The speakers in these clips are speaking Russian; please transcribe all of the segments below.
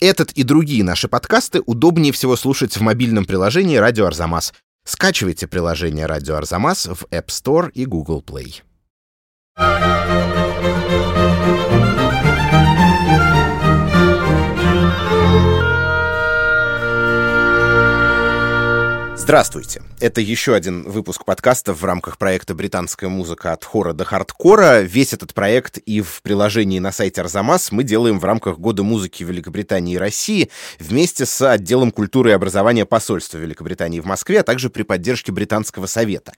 Этот и другие наши подкасты удобнее всего слушать в мобильном приложении «Радио Арзамас». Скачивайте приложение «Радио Арзамас» в App Store и Google Play. Здравствуйте! Это еще один выпуск подкаста в рамках проекта «Британская музыка от хора до хардкора». Весь этот проект и в приложении на сайте Арзамас мы делаем в рамках Года музыки Великобритании и России вместе с отделом культуры и образования посольства Великобритании в Москве, а также при поддержке Британского совета.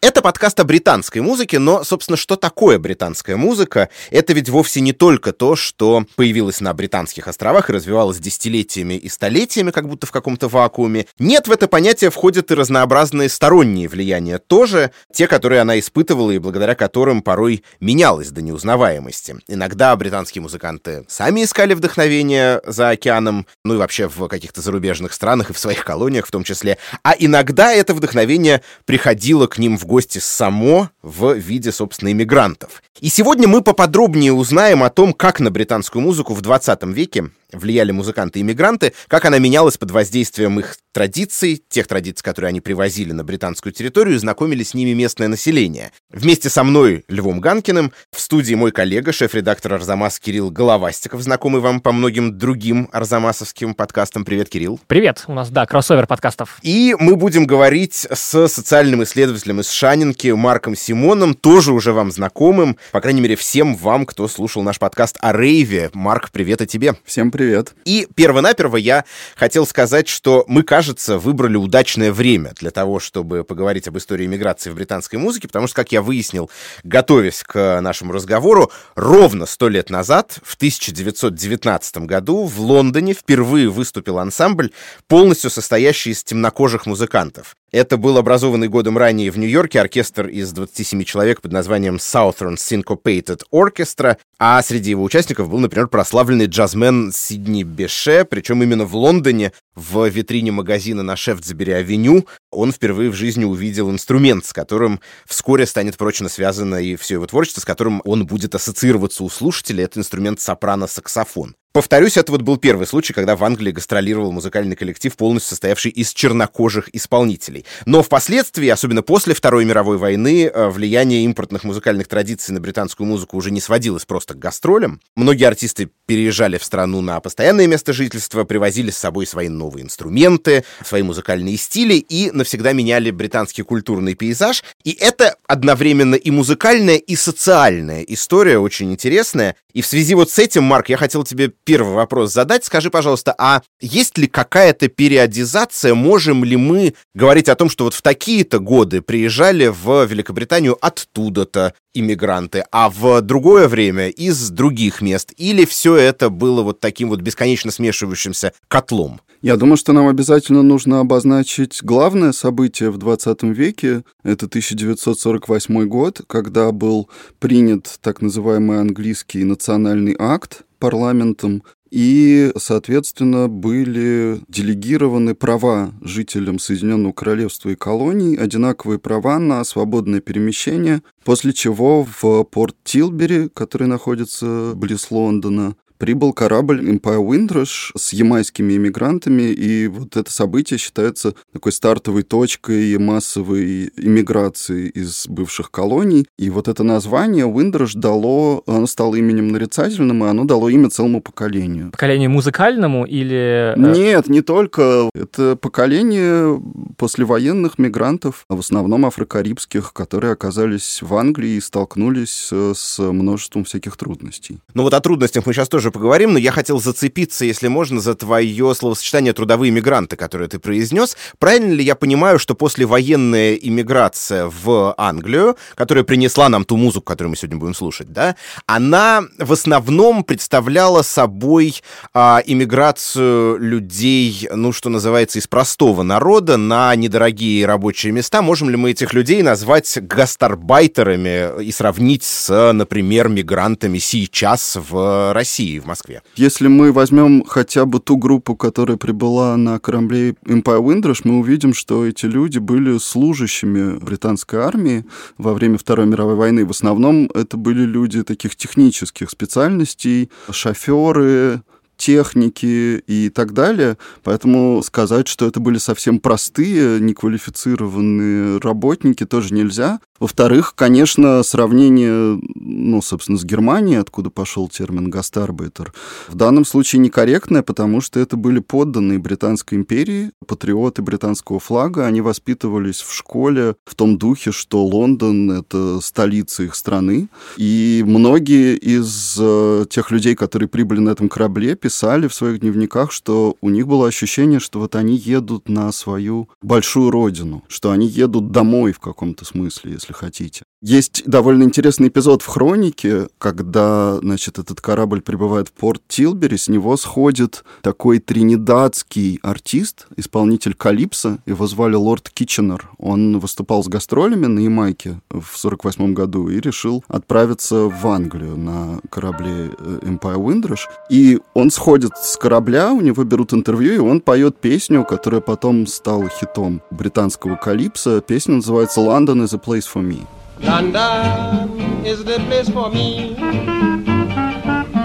Это подкаст о британской музыке, но, собственно, что такое британская музыка? Это ведь вовсе не только то, что появилось на британских островах и развивалось десятилетиями и столетиями, как будто в каком-то вакууме. Нет, в это понятие входят и разнообразные разные сторонние влияния тоже, те, которые она испытывала и благодаря которым порой менялась до неузнаваемости. Иногда британские музыканты сами искали вдохновение за океаном, ну и вообще в каких-то зарубежных странах и в своих колониях в том числе, а иногда это вдохновение приходило к ним в гости само в виде, собственно, иммигрантов. И сегодня мы поподробнее узнаем о том, как на британскую музыку в 20 веке влияли музыканты-иммигранты, как она менялась под воздействием их традиций, тех традиций, которые они привозили на британскую территорию, и знакомили с ними местное население. Вместе со мной, Львом Ганкиным, в студии мой коллега, шеф-редактор Арзамас Кирилл Головастиков, знакомый вам по многим другим арзамасовским подкастам. Привет, Кирилл. Привет, у нас, да, кроссовер подкастов. И мы будем говорить с социальным исследователем из Шанинки Марком Симоном, тоже уже вам знакомым, по крайней мере, всем вам, кто слушал наш подкаст о рейве. Марк, привет и тебе. Всем привет. И перво-наперво я хотел сказать, что мы, кажется, выбрали удачное время для того, чтобы поговорить об истории миграции в британской музыке, потому что, как я выяснил, готовясь к нашему разговору, ровно сто лет назад, в 1919 году, в Лондоне впервые выступил ансамбль, полностью состоящий из темнокожих музыкантов. Это был образованный годом ранее в Нью-Йорке оркестр из 27 человек под названием Southern Syncopated Orchestra, а среди его участников был, например, прославленный джазмен Сидни Беше, причем именно в Лондоне, в витрине магазина на Шефтсбери-авеню, он впервые в жизни увидел инструмент, с которым вскоре станет прочно связано и все его творчество, с которым он будет ассоциироваться у слушателей. Это инструмент сопрано-саксофон. Повторюсь, это вот был первый случай, когда в Англии гастролировал музыкальный коллектив, полностью состоявший из чернокожих исполнителей. Но впоследствии, особенно после Второй мировой войны, э, влияние импортных музыкальных традиций на британскую музыку уже не сводилось просто к гастролям. Многие артисты переезжали в страну на постоянное место жительства, привозили с собой свои новые инструменты, свои музыкальные стили и навсегда меняли британский культурный пейзаж. И это одновременно и музыкальная, и социальная история, очень интересная. И в связи вот с этим, Марк, я хотел тебе первый вопрос задать. Скажи, пожалуйста, а есть ли какая-то периодизация? Можем ли мы говорить о том, что вот в такие-то годы приезжали в Великобританию оттуда-то иммигранты, а в другое время из других мест? Или все это было вот таким вот бесконечно смешивающимся котлом? Я думаю, что нам обязательно нужно обозначить главное событие в 20 веке. Это 1948 год, когда был принят так называемый английский национальный акт парламентом, и, соответственно, были делегированы права жителям Соединенного Королевства и колоний, одинаковые права на свободное перемещение, после чего в порт Тилбери, который находится близ Лондона, прибыл корабль Empire Windrush с ямайскими иммигрантами, и вот это событие считается такой стартовой точкой массовой иммиграции из бывших колоний. И вот это название Windrush дало, оно стало именем нарицательным, и оно дало имя целому поколению. Поколению музыкальному или... Э, Нет, не только. Это поколение послевоенных мигрантов, в основном афрокарибских, которые оказались в Англии и столкнулись с множеством всяких трудностей. Ну вот о трудностях мы сейчас тоже тоже поговорим, но я хотел зацепиться, если можно, за твое словосочетание «трудовые мигранты», которое ты произнес. Правильно ли я понимаю, что послевоенная иммиграция в Англию, которая принесла нам ту музыку, которую мы сегодня будем слушать, да, она в основном представляла собой а, иммиграцию людей, ну, что называется, из простого народа на недорогие рабочие места. Можем ли мы этих людей назвать гастарбайтерами и сравнить с, например, мигрантами сейчас в России? В Москве. Если мы возьмем хотя бы ту группу, которая прибыла на корабле Empire Windrush, мы увидим, что эти люди были служащими британской армии во время Второй мировой войны. В основном это были люди таких технических специальностей, шоферы, техники и так далее. Поэтому сказать, что это были совсем простые, неквалифицированные работники, тоже нельзя. Во-вторых, конечно, сравнение, ну, собственно, с Германией, откуда пошел термин «гастарбайтер», в данном случае некорректное, потому что это были подданные Британской империи, патриоты британского флага, они воспитывались в школе в том духе, что Лондон — это столица их страны, и многие из э, тех людей, которые прибыли на этом корабле, писали в своих дневниках, что у них было ощущение, что вот они едут на свою большую родину, что они едут домой в каком-то смысле, если хотите. Есть довольно интересный эпизод в «Хронике», когда, значит, этот корабль прибывает в порт Тилбери, с него сходит такой тринидадский артист, исполнитель Калипса, его звали Лорд Китченер. Он выступал с гастролями на Ямайке в 48 году и решил отправиться в Англию на корабле э, Empire Windrush. И он сходит с корабля, у него берут интервью, и он поет песню, которая потом стала хитом британского Калипса. Песня называется «London is a place for me». London is the place for me.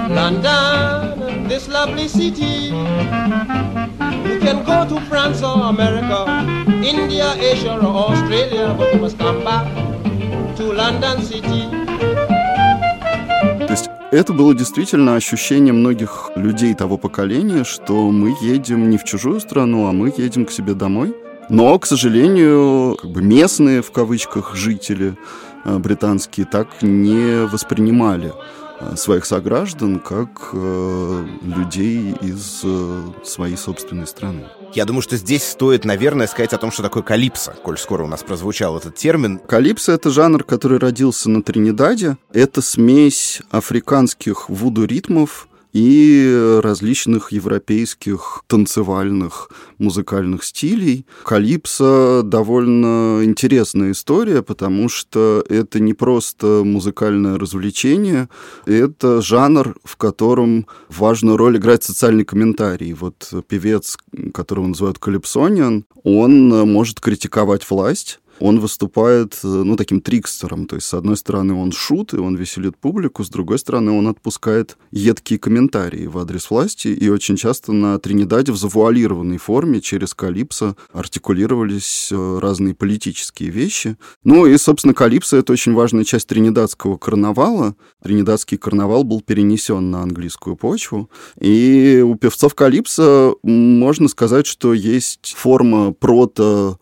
London, this lovely city. You can go to France or America, India, Asia or Australia, but you must come back to London City. То есть это было действительно ощущение многих людей того поколения, что мы едем не в чужую страну, а мы едем к себе домой. Но, к сожалению, как бы местные, в кавычках, жители э, британские так не воспринимали э, своих сограждан как э, людей из э, своей собственной страны. Я думаю, что здесь стоит, наверное, сказать о том, что такое калипсо, коль скоро у нас прозвучал этот термин. Калипсо — это жанр, который родился на Тринидаде. Это смесь африканских вуду-ритмов и различных европейских танцевальных музыкальных стилей. Калипсо довольно интересная история, потому что это не просто музыкальное развлечение, это жанр, в котором важную роль играет социальный комментарий. Вот певец, которого называют Калипсониан, он может критиковать власть, он выступает, э, ну, таким трикстером. То есть, с одной стороны, он шут, и он веселит публику, с другой стороны, он отпускает едкие комментарии в адрес власти, и очень часто на Тринидаде в завуалированной форме через Калипсо артикулировались э, разные политические вещи. Ну и, собственно, Калипсо — это очень важная часть тринидадского карнавала. Тринидадский карнавал был перенесен на английскую почву, и у певцов Калипсо можно сказать, что есть форма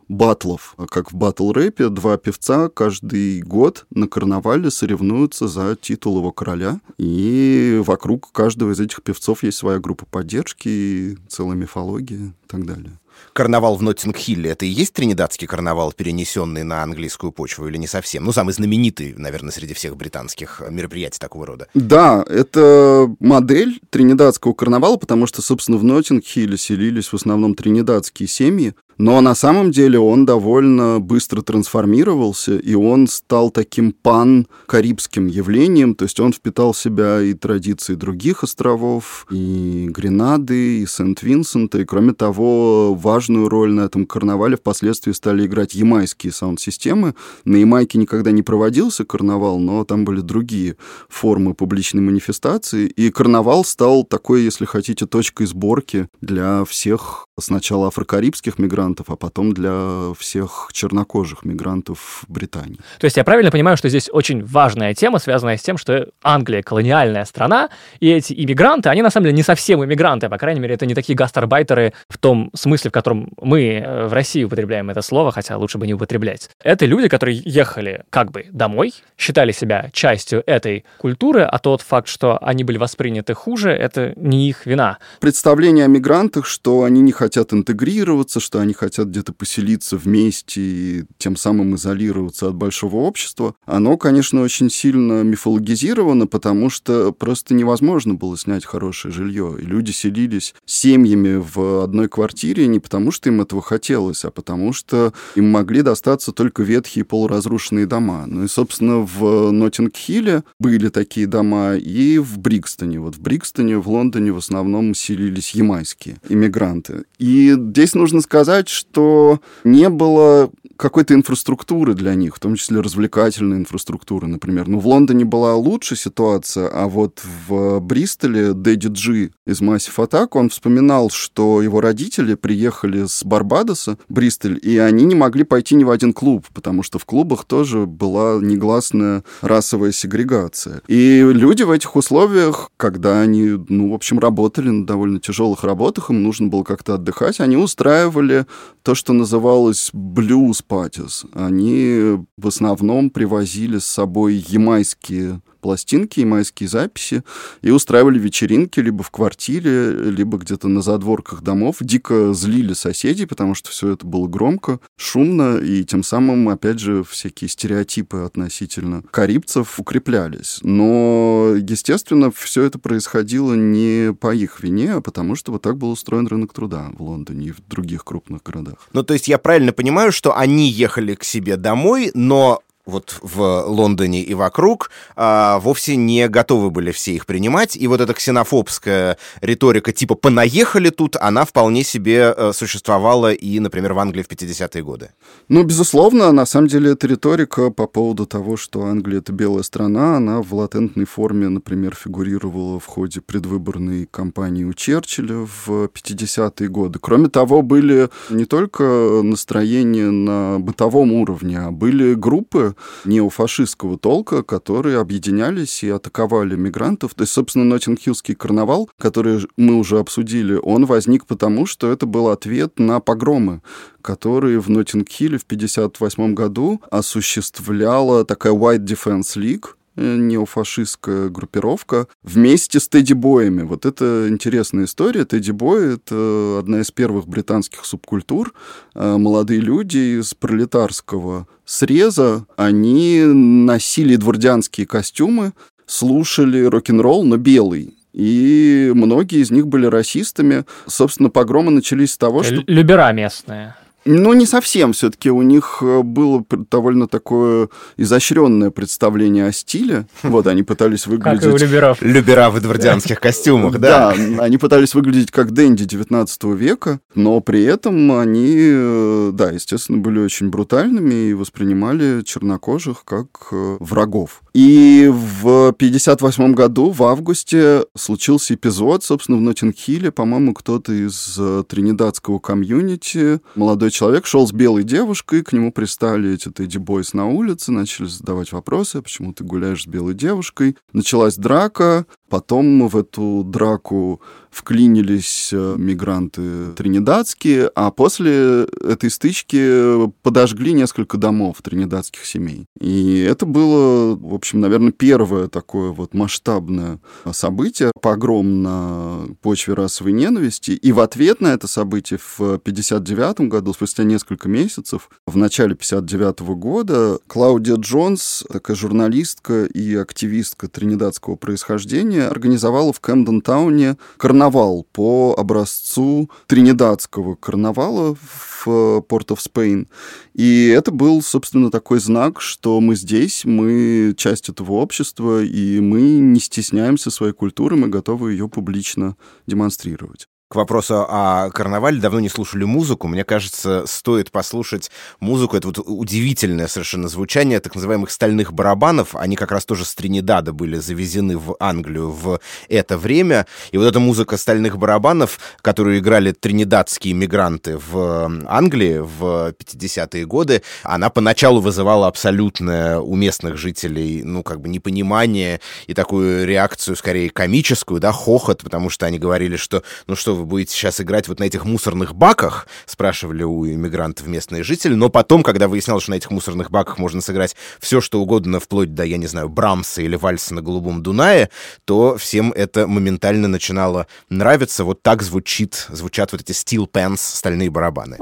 прото-батлов, как в батл батл-рэпе два певца каждый год на карнавале соревнуются за титул его короля. И вокруг каждого из этих певцов есть своя группа поддержки, целая мифология и так далее карнавал в Ноттинг-Хилле, это и есть тринидадский карнавал, перенесенный на английскую почву, или не совсем? Ну, самый знаменитый, наверное, среди всех британских мероприятий такого рода. Да, это модель тринидадского карнавала, потому что, собственно, в Ноттинг-Хилле селились в основном тринидадские семьи, но на самом деле он довольно быстро трансформировался, и он стал таким пан-карибским явлением, то есть он впитал в себя и традиции других островов, и Гренады, и Сент-Винсента, и, кроме того, важную роль на этом карнавале впоследствии стали играть ямайские саунд-системы. На Ямайке никогда не проводился карнавал, но там были другие формы публичной манифестации, и карнавал стал такой, если хотите, точкой сборки для всех сначала афрокарибских мигрантов, мигрантов, а потом для всех чернокожих мигрантов в Британии. То есть я правильно понимаю, что здесь очень важная тема, связанная с тем, что Англия колониальная страна, и эти иммигранты, они на самом деле не совсем иммигранты, а, по крайней мере, это не такие гастарбайтеры в том смысле, в котором мы э, в России употребляем это слово, хотя лучше бы не употреблять. Это люди, которые ехали как бы домой, считали себя частью этой культуры, а тот факт, что они были восприняты хуже, это не их вина. Представление о мигрантах, что они не хотят интегрироваться, что они хотят где-то поселиться вместе и тем самым изолироваться от большого общества, оно, конечно, очень сильно мифологизировано, потому что просто невозможно было снять хорошее жилье. И люди селились семьями в одной квартире, не потому, что им этого хотелось, а потому что им могли достаться только ветхие полуразрушенные дома. Ну и, собственно, в Ноттинг-Хилле были такие дома и в Брикстоне. Вот в Брикстоне, в Лондоне в основном селились ямайские иммигранты. И здесь нужно сказать, что не было какой-то инфраструктуры для них, в том числе развлекательной инфраструктуры, например. Ну, в Лондоне была лучше ситуация, а вот в Бристоле Дэдди Джи из Massive Attack, он вспоминал, что его родители приехали с Барбадоса, Бристоль, и они не могли пойти ни в один клуб, потому что в клубах тоже была негласная расовая сегрегация. И люди в этих условиях, когда они, ну, в общем, работали на довольно тяжелых работах, им нужно было как-то отдыхать, они устраивали то, что называлось блюз патис. Они в основном привозили с собой ямайские пластинки и майские записи и устраивали вечеринки либо в квартире, либо где-то на задворках домов. Дико злили соседей, потому что все это было громко, шумно, и тем самым, опять же, всякие стереотипы относительно карибцев укреплялись. Но, естественно, все это происходило не по их вине, а потому что вот так был устроен рынок труда в Лондоне и в других крупных городах. Ну, то есть я правильно понимаю, что они ехали к себе домой, но вот в Лондоне и вокруг, а, вовсе не готовы были все их принимать. И вот эта ксенофобская риторика типа «понаехали тут», она вполне себе э, существовала и, например, в Англии в 50-е годы. Ну, безусловно, на самом деле эта риторика по поводу того, что Англия — это белая страна, она в латентной форме, например, фигурировала в ходе предвыборной кампании у Черчилля в 50-е годы. Кроме того, были не только настроения на бытовом уровне, а были группы, неофашистского толка, которые объединялись и атаковали мигрантов. То есть, собственно, Ноттингхиллский карнавал, который мы уже обсудили, он возник потому, что это был ответ на погромы, которые в Ноттингхилле в 1958 году осуществляла такая White Defense League, неофашистская группировка вместе с Тедди Боями. Вот это интересная история. Тедди Бой — это одна из первых британских субкультур. Э, молодые люди из пролетарского среза, они носили двордянские костюмы, слушали рок-н-ролл, но белый. И многие из них были расистами. Собственно, погромы начались с того, что... Любера местные. Ну, не совсем. Все-таки у них э, было довольно такое изощренное представление о стиле. Вот, они пытались выглядеть... Как и у Люберов. Любера в эдвардианских костюмах, да. Да, они пытались выглядеть как Дэнди 19 века, но при этом они, э, да, естественно, были очень брутальными и воспринимали чернокожих как э, врагов. И в 58 году, в августе, случился эпизод, собственно, в Ноттинг-Хилле, по-моему, кто-то из тринидадского комьюнити, молодой молодой человек шел с белой девушкой, к нему пристали эти Тедди Бойс на улице, начали задавать вопросы, почему ты гуляешь с белой девушкой. Началась драка, потом в эту драку вклинились э, мигранты тринидадские, а после этой стычки подожгли несколько домов тринидадских семей. И это было, в общем, наверное, первое такое вот масштабное событие, погром на почве расовой ненависти. И в ответ на это событие в 59 году, спустя несколько месяцев, в начале 59 года, Клаудия Джонс, такая журналистка и активистка тринидадского происхождения, организовала в Кэмден-тауне карнавал по образцу тринидадского карнавала в Порт оф Спейн. И это был, собственно, такой знак, что мы здесь, мы часть этого общества, и мы не стесняемся своей культуры, мы готовы ее публично демонстрировать к вопросу о карнавале. Давно не слушали музыку. Мне кажется, стоит послушать музыку. Это вот удивительное совершенно звучание так называемых стальных барабанов. Они как раз тоже с Тринидада были завезены в Англию в это время. И вот эта музыка стальных барабанов, которую играли тринидадские мигранты в Англии в 50-е годы, она поначалу вызывала абсолютное у местных жителей, ну, как бы непонимание и такую реакцию, скорее, комическую, да, хохот, потому что они говорили, что, ну что, вы будете сейчас играть вот на этих мусорных баках, спрашивали у иммигрантов местные жители, но потом, когда выяснялось, что на этих мусорных баках можно сыграть все, что угодно, вплоть до, я не знаю, Брамса или вальса на Голубом Дунае, то всем это моментально начинало нравиться. Вот так звучит, звучат вот эти steel pants, стальные барабаны.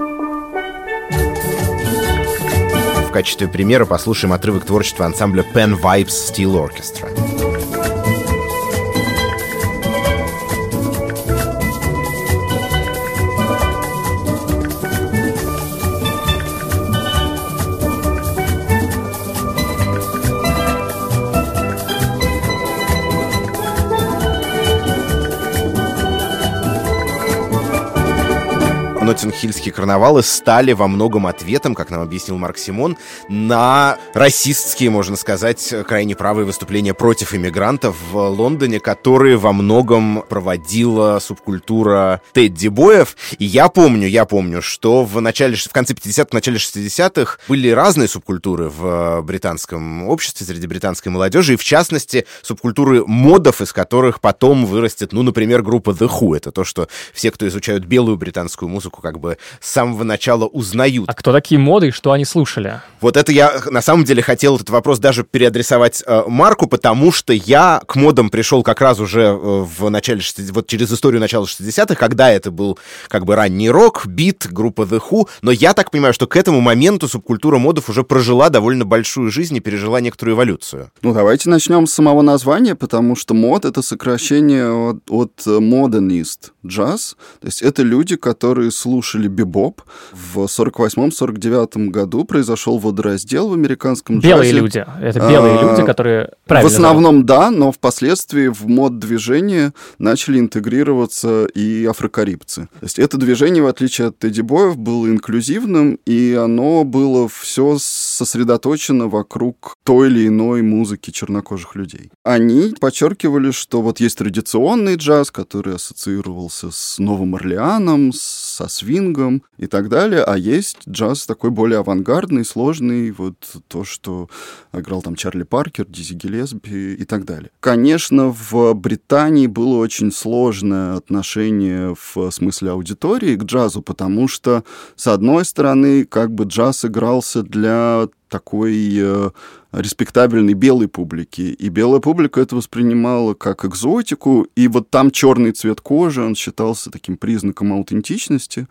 В качестве примера послушаем отрывок творчества ансамбля Pen Vibes Steel Orchestra. Ноттинг-Хильские карнавалы стали во многом ответом, как нам объяснил Марк Симон, на расистские, можно сказать, крайне правые выступления против иммигрантов в Лондоне, которые во многом проводила субкультура Тедди Боев. И я помню, я помню, что в начале, в конце 50-х, начале 60-х были разные субкультуры в британском обществе, среди британской молодежи, и в частности субкультуры модов, из которых потом вырастет, ну, например, группа The Who. Это то, что все, кто изучают белую британскую музыку, как бы с самого начала узнают. А кто такие моды и что они слушали? Вот это я на самом деле хотел этот вопрос даже переадресовать э, Марку, потому что я к модам пришел как раз уже э, в начале 60 вот через историю начала 60-х, когда это был как бы ранний рок, бит, группа The Who, но я так понимаю, что к этому моменту субкультура модов уже прожила довольно большую жизнь и пережила некоторую эволюцию. Ну, давайте начнем с самого названия, потому что мод — это сокращение от, от modernist, джаз. То есть это люди, которые слушали бибоп. В 48-49 году произошел водораздел в американском белые джазе. люди. Это белые А, люди, которые В основном да, но впоследствии в мод-движение начали интегрироваться и афрокарибцы. То есть это движение, в отличие от Тедди Боев, было инклюзивным, и оно было все сосредоточено вокруг той или иной музыки чернокожих людей. Они подчеркивали, что вот есть традиционный джаз, который ассоциировался с Новым Орлеаном, со свингом и так далее, а есть джаз такой более авангардный, сложный, вот то, что играл там Чарли Паркер, Дизи Гиллеспи и так далее. Конечно, в Британии было очень сложное отношение в смысле аудитории к джазу, потому что, с одной стороны, как бы джаз игрался для такой э, респектабельной белой публики. И белая публика это воспринимала как экзотику, и вот там черный цвет кожи, он считался таким признаком аутентичности.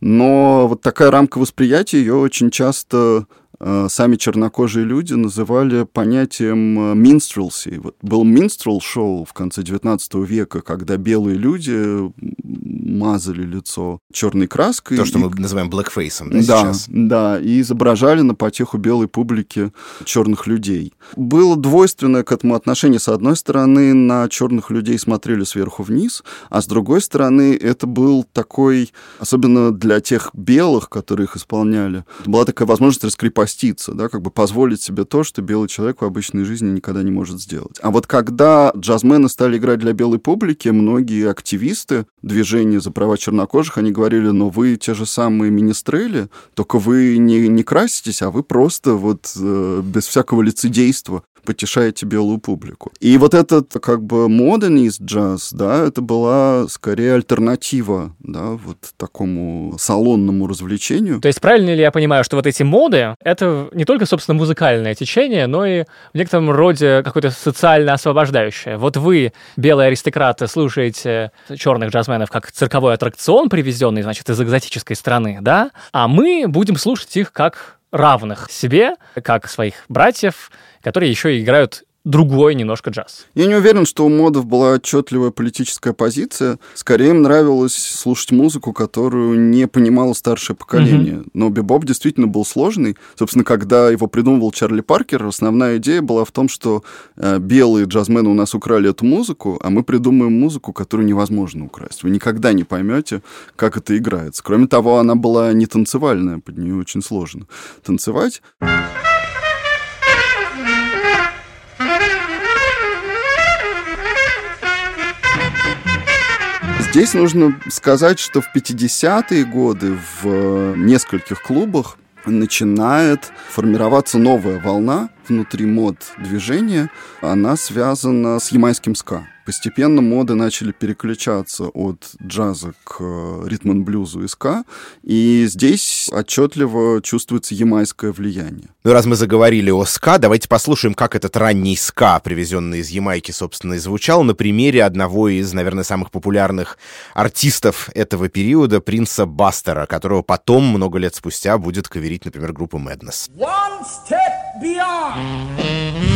Но вот такая рамка восприятия ее очень часто сами чернокожие люди называли понятием э, minstrelsy. Вот был minstrel шоу в конце 19 века, когда белые люди мазали лицо черной краской. То, что и- мы называем блэкфейсом, да, да, сейчас? да, и изображали на потеху белой публики черных людей. Было двойственное к этому отношение. С одной стороны, на черных людей смотрели сверху вниз, а с другой стороны, это был такой, особенно для тех белых, которые их исполняли, была такая возможность раскрепоститься, да, как бы позволить себе то, что белый человек в обычной жизни никогда не может сделать. А вот когда джазмены стали играть для белой публики, многие активисты движения за права чернокожих, они говорили, но вы те же самые министрели, только вы не, не краситесь, а вы просто вот э, без всякого лицедейства потешаете белую публику. И вот этот как бы модернист джаз, да, это была скорее альтернатива, да, вот такому салонному развлечению. То есть правильно ли я понимаю, что вот эти моды — это не только, собственно, музыкальное течение, но и в некотором роде какое-то социально освобождающее? Вот вы, белые аристократы, слушаете черных джазменов как цирковой аттракцион, привезенный, значит, из экзотической страны, да? А мы будем слушать их как равных себе, как своих братьев, которые еще играют другой немножко джаз. Я не уверен, что у модов была отчетливая политическая позиция. Скорее им нравилось слушать музыку, которую не понимало старшее поколение. Но бибоп действительно был сложный. Собственно, когда его придумывал Чарли Паркер, основная идея была в том, что э, белые джазмены у нас украли эту музыку, а мы придумаем музыку, которую невозможно украсть. Вы никогда не поймете, как это играется. Кроме того, она была не танцевальная, под нее очень сложно танцевать. Здесь нужно сказать, что в 50-е годы в э, нескольких клубах начинает формироваться новая волна внутри мод движения. Она связана с ямайским ска. Постепенно моды начали переключаться от джаза к э, ритм-блюзу и ска, и здесь отчетливо чувствуется ямайское влияние. Ну, раз мы заговорили о ска, давайте послушаем, как этот ранний ска, привезенный из Ямайки, собственно, и звучал на примере одного из, наверное, самых популярных артистов этого периода, принца Бастера, которого потом, много лет спустя, будет каверить, например, группа Madness. One step beyond.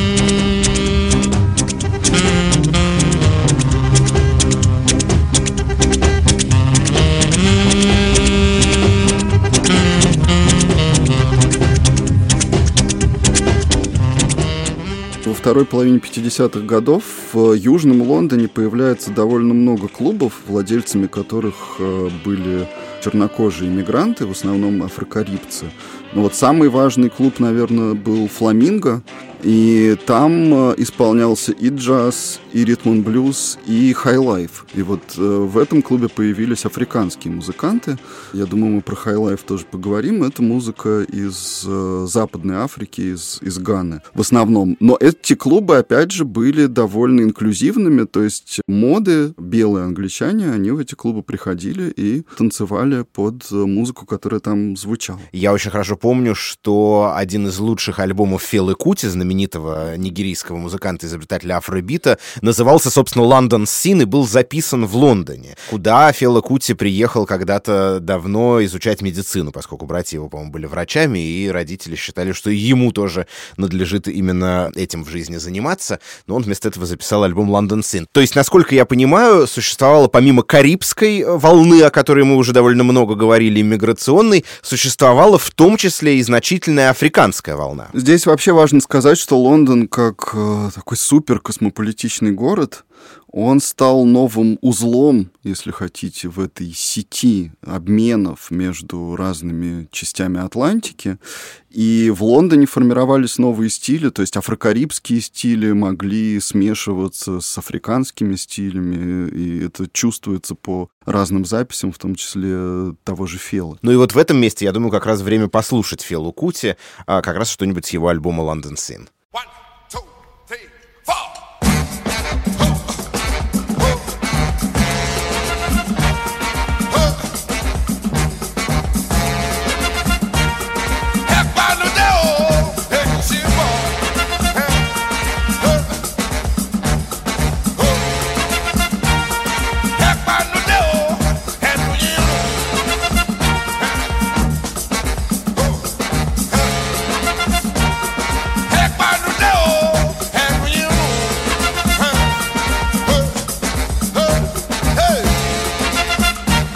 Второй половине 50-х годов в Южном Лондоне появляется довольно много клубов, владельцами которых э, были чернокожие иммигранты, в основном афрокарибцы. Но вот самый важный клуб, наверное, был «Фламинго», и там э, исполнялся и джаз, и ритм блюз, и хай-лайф. И вот э, в этом клубе появились африканские музыканты. Я думаю, мы про хай-лайф тоже поговорим. Это музыка из э, Западной Африки, из, из Ганы в основном. Но эти клубы, опять же, были довольно инклюзивными. То есть моды, белые англичане, они в эти клубы приходили и танцевали под музыку, которая там звучала. Я очень хорошо помню, что один из лучших альбомов Фелы Кути, знаменитый знаменитого нигерийского музыканта-изобретателя афробита, назывался, собственно, «Лондон Син» и был записан в Лондоне, куда Фела Кути приехал когда-то давно изучать медицину, поскольку братья его, по-моему, были врачами, и родители считали, что ему тоже надлежит именно этим в жизни заниматься, но он вместо этого записал альбом «Лондон Син». То есть, насколько я понимаю, существовало помимо карибской волны, о которой мы уже довольно много говорили, иммиграционной, существовала в том числе и значительная африканская волна. Здесь вообще важно сказать, что Лондон как э, такой супер космополитичный город, он стал новым узлом, если хотите, в этой сети обменов между разными частями Атлантики. И в Лондоне формировались новые стили, то есть афрокарибские стили могли смешиваться с африканскими стилями, и это чувствуется по разным записям, в том числе того же Фела. Ну и вот в этом месте, я думаю, как раз время послушать Фелу Кути, а как раз что-нибудь с его альбома «London Scene».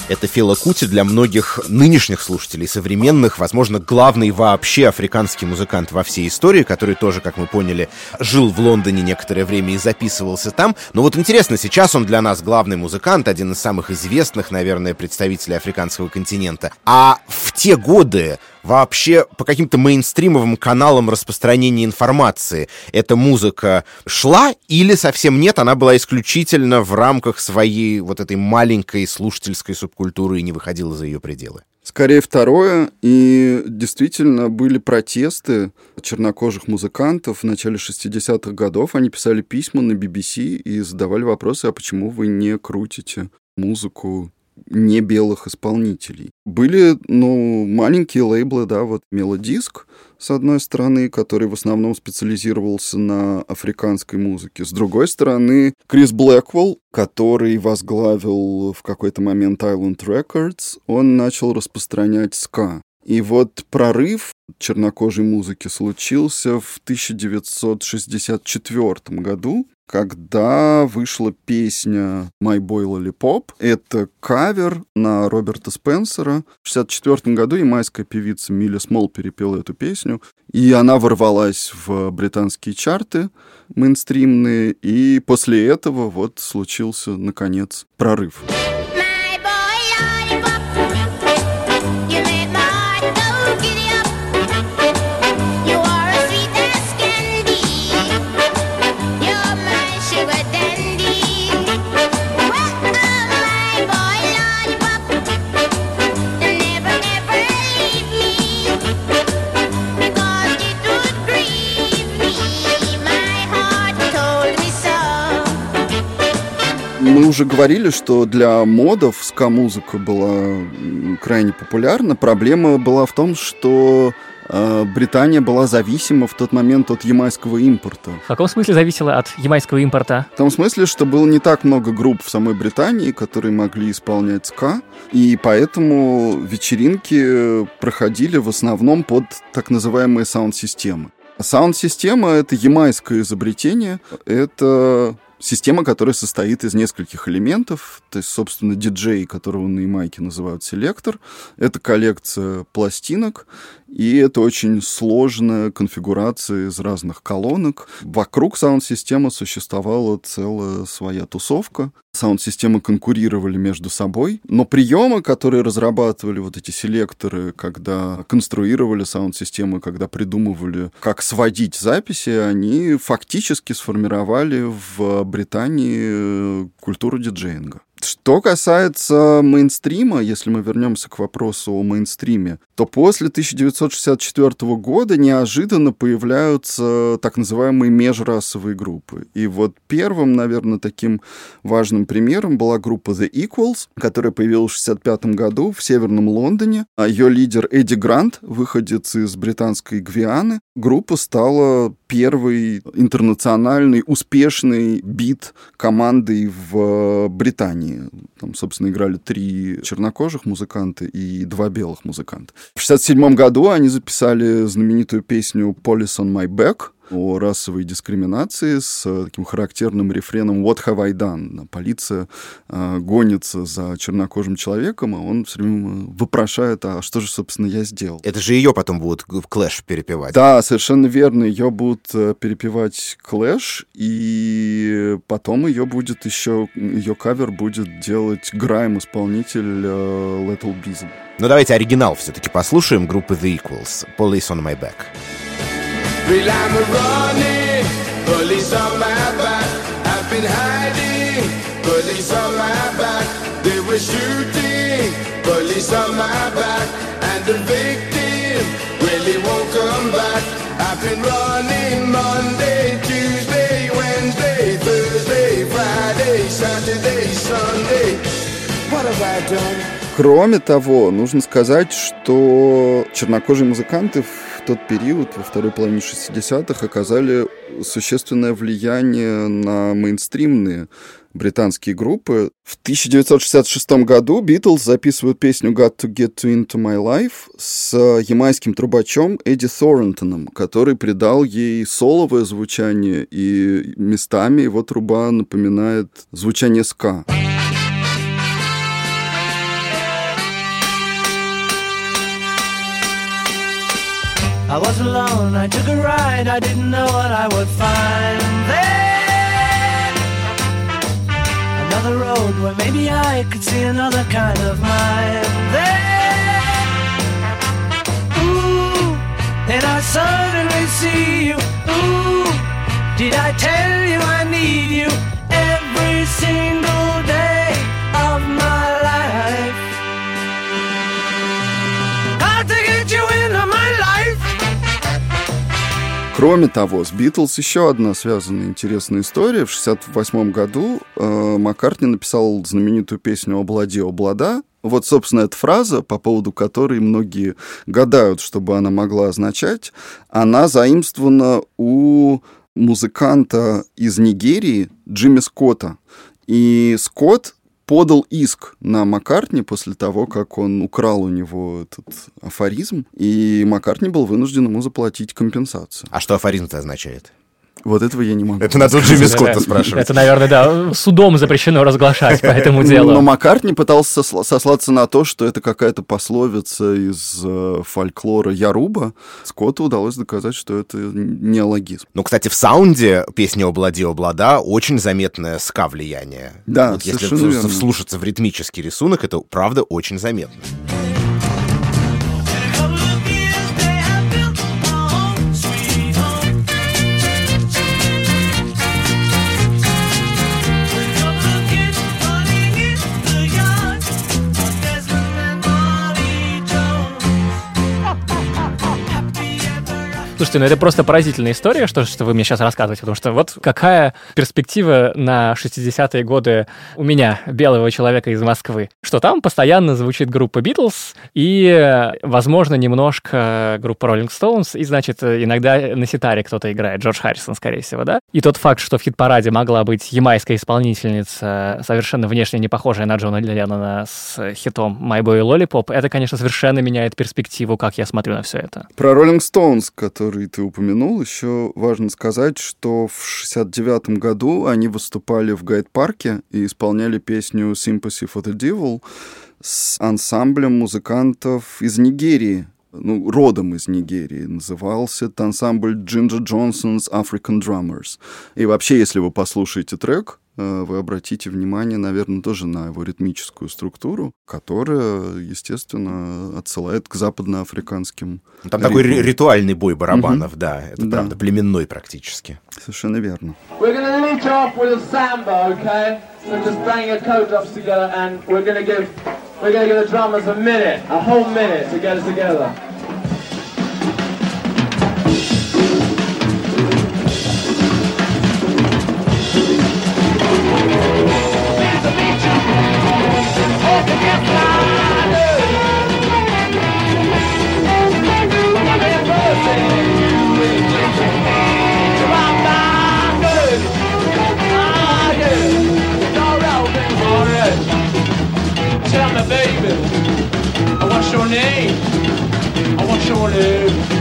Это Фела Кути для многих нынешних слушателей, современных, возможно, главный вообще африканский музыкант во всей истории, который тоже, как мы поняли, жил в Лондоне некоторое время и записывался там. Но вот интересно, сейчас он для нас главный музыкант, один из самых известных, наверное, представителей африканского континента. А в те годы вообще по каким-то мейнстримовым каналам распространения информации эта музыка шла или совсем нет, она была исключительно в рамках своей вот этой маленькой слушательской субкультуры и не выходила за ее пределы? Скорее второе. И действительно были протесты чернокожих музыкантов в начале 60-х годов. Они писали письма на BBC и задавали вопросы, а почему вы не крутите музыку не белых исполнителей. Были, ну, маленькие лейблы, да, вот Мелодиск, с одной стороны, который в основном специализировался на африканской музыке. С другой стороны, Крис Блэквелл, который возглавил в какой-то момент Island Records, он начал распространять ска. И вот прорыв чернокожей музыки случился в 1964 году, когда вышла песня «My Boy Lollipop». Это кавер на Роберта Спенсера. В 1964 году ямайская певица Милли Смол перепела эту песню, и она ворвалась в британские чарты мейнстримные, и после этого вот случился, наконец, прорыв. Мы уже говорили, что для модов ска-музыка была крайне популярна. Проблема была в том, что э, Британия была зависима в тот момент от ямайского импорта. В каком смысле зависела от ямайского импорта? В том смысле, что было не так много групп в самой Британии, которые могли исполнять ска, и поэтому вечеринки проходили в основном под так называемые саунд-системы. Саунд-система — это ямайское изобретение. Это Система, которая состоит из нескольких элементов, то есть, собственно, диджей, которого на Ямайке называют селектор, это коллекция пластинок, и это очень сложная конфигурация из разных колонок. Вокруг саунд-системы существовала целая своя тусовка. Саунд-системы конкурировали между собой, но приемы, которые разрабатывали вот эти селекторы, когда конструировали саунд-системы, когда придумывали, как сводить записи, они фактически сформировали в Британии культуру диджеинга. Что касается мейнстрима, если мы вернемся к вопросу о мейнстриме, то после 1964 года неожиданно появляются так называемые межрасовые группы. И вот первым, наверное, таким важным примером была группа The Equals, которая появилась в 1965 году в Северном Лондоне. А ее лидер Эдди Грант, выходец из британской Гвианы. Группа стала первой интернациональной успешной бит командой в Британии. Там, собственно, играли три чернокожих музыканта и два белых музыканта. В 1967 году они записали знаменитую песню «Police on my back», о расовой дискриминации с э, таким характерным рефреном «What have I done?». Полиция э, гонится за чернокожим человеком, а он все время вопрошает, а что же, собственно, я сделал? Это же ее потом будут The Clash перепевать. Да, совершенно верно. Ее будут э, перепевать The Clash, и потом ее будет еще, ее кавер будет делать Грайм-исполнитель э, Lethal Bizzle. Ну давайте оригинал все-таки послушаем группы The Equals «Police on my back». Well, I'm running, police on my back. I've been hiding, police on my back. They were shooting, police on my back. And the victim really won't come back. I've been running Monday, Tuesday, Wednesday, Thursday, Friday, Saturday, Sunday. What have I done? Кроме того, нужно сказать, что чернокожие музыканты тот период, во второй половине 60-х, оказали существенное влияние на мейнстримные британские группы. В 1966 году Битлз записывают песню «Got to get to into my life» с ямайским трубачом Эдди Thorntoном, который придал ей соловое звучание, и местами его труба напоминает звучание ска. I was alone, I took a ride, I didn't know what I would find there. Another road where maybe I could see another kind of mind there. Ooh, and I suddenly see you. Ooh, did I tell you I need you every single day of my life? Got to get you into my. Кроме того, с Битлз еще одна связанная интересная история. В 1968 году э, Маккартни написал знаменитую песню «Облади, облада». Вот, собственно, эта фраза, по поводу которой многие гадают, чтобы она могла означать, она заимствована у музыканта из Нигерии Джимми Скотта. И Скотт подал иск на Маккартни после того, как он украл у него этот афоризм, и Маккартни был вынужден ему заплатить компенсацию. А что афоризм-то означает? Вот этого я не могу. Это надо у Джимми Скотта спрашивать. Это, наверное, да, судом запрещено разглашать по этому делу. Но Маккартни пытался сослаться на то, что это какая-то пословица из э, фольклора Яруба. Скотту удалось доказать, что это неологизм. Ну, кстати, в саунде песни «Облади, облада» очень заметное ска-влияние. Да, вот Если вслушаться в ритмический рисунок, это, правда, очень заметно. Слушайте, ну это просто поразительная история, что, что вы мне сейчас рассказываете, потому что вот какая перспектива на 60-е годы у меня, белого человека из Москвы, что там постоянно звучит группа Битлз и, возможно, немножко группа Rolling Stones, и, значит, иногда на ситаре кто-то играет, Джордж Харрисон, скорее всего, да? И тот факт, что в хит-параде могла быть ямайская исполнительница, совершенно внешне не похожая на Джона Леннона с хитом «My Boy Lollipop», это, конечно, совершенно меняет перспективу, как я смотрю на все это. Про Rolling Stones, который который ты упомянул, еще важно сказать, что в 69 году они выступали в Гайд-парке и исполняли песню «Sympathy for the Devil» с ансамблем музыкантов из Нигерии, ну, родом из Нигерии. Назывался это ансамбль Ginger Johnson's African Drummers. И вообще, если вы послушаете трек, вы обратите внимание, наверное, тоже на его ритмическую структуру, которая, естественно, отсылает к западноафриканским ну, Там такой ритуальный бой барабанов, угу. да, это да. правда, племенной практически. Совершенно верно. So just bang your coat drops together and we're gonna give we're gonna give the drummers a minute, a whole minute to get it together. Hey, I want your love.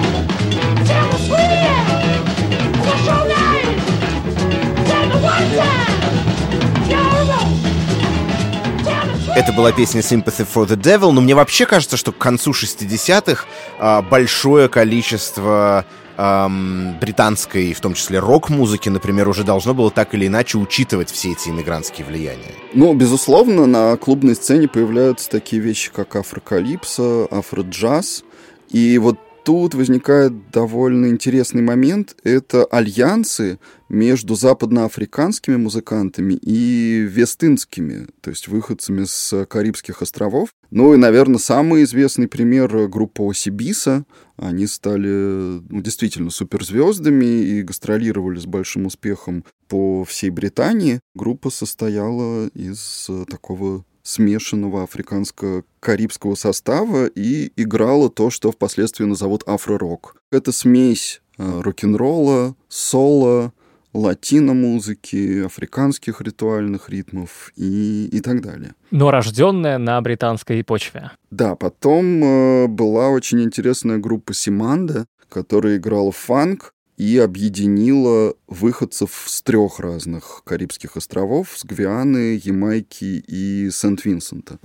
Это была песня Sympathy for the Devil, но мне вообще кажется, что к концу 60-х а, большое количество эм, британской, в том числе рок-музыки, например, уже должно было так или иначе учитывать все эти иммигрантские влияния. Ну, безусловно, на клубной сцене появляются такие вещи, как афрокалипсо, афроджаз. И вот тут возникает довольно интересный момент. Это альянсы между западноафриканскими музыкантами и вестынскими, то есть выходцами с Карибских островов. Ну и, наверное, самый известный пример группа Осибиса. Они стали ну, действительно суперзвездами и гастролировали с большим успехом по всей Британии. Группа состояла из такого смешанного африканско-карибского состава и играла то, что впоследствии назовут афро-рок. Это смесь э, рок-н-ролла, соло, латино-музыки, африканских ритуальных ритмов и, и так далее. Но рожденная на британской почве. Да, потом э, была очень интересная группа Симанда, которая играла фанк, и объединила выходцев с трех разных Карибских островов, с Гвианы, Ямайки и Сент-Винсента.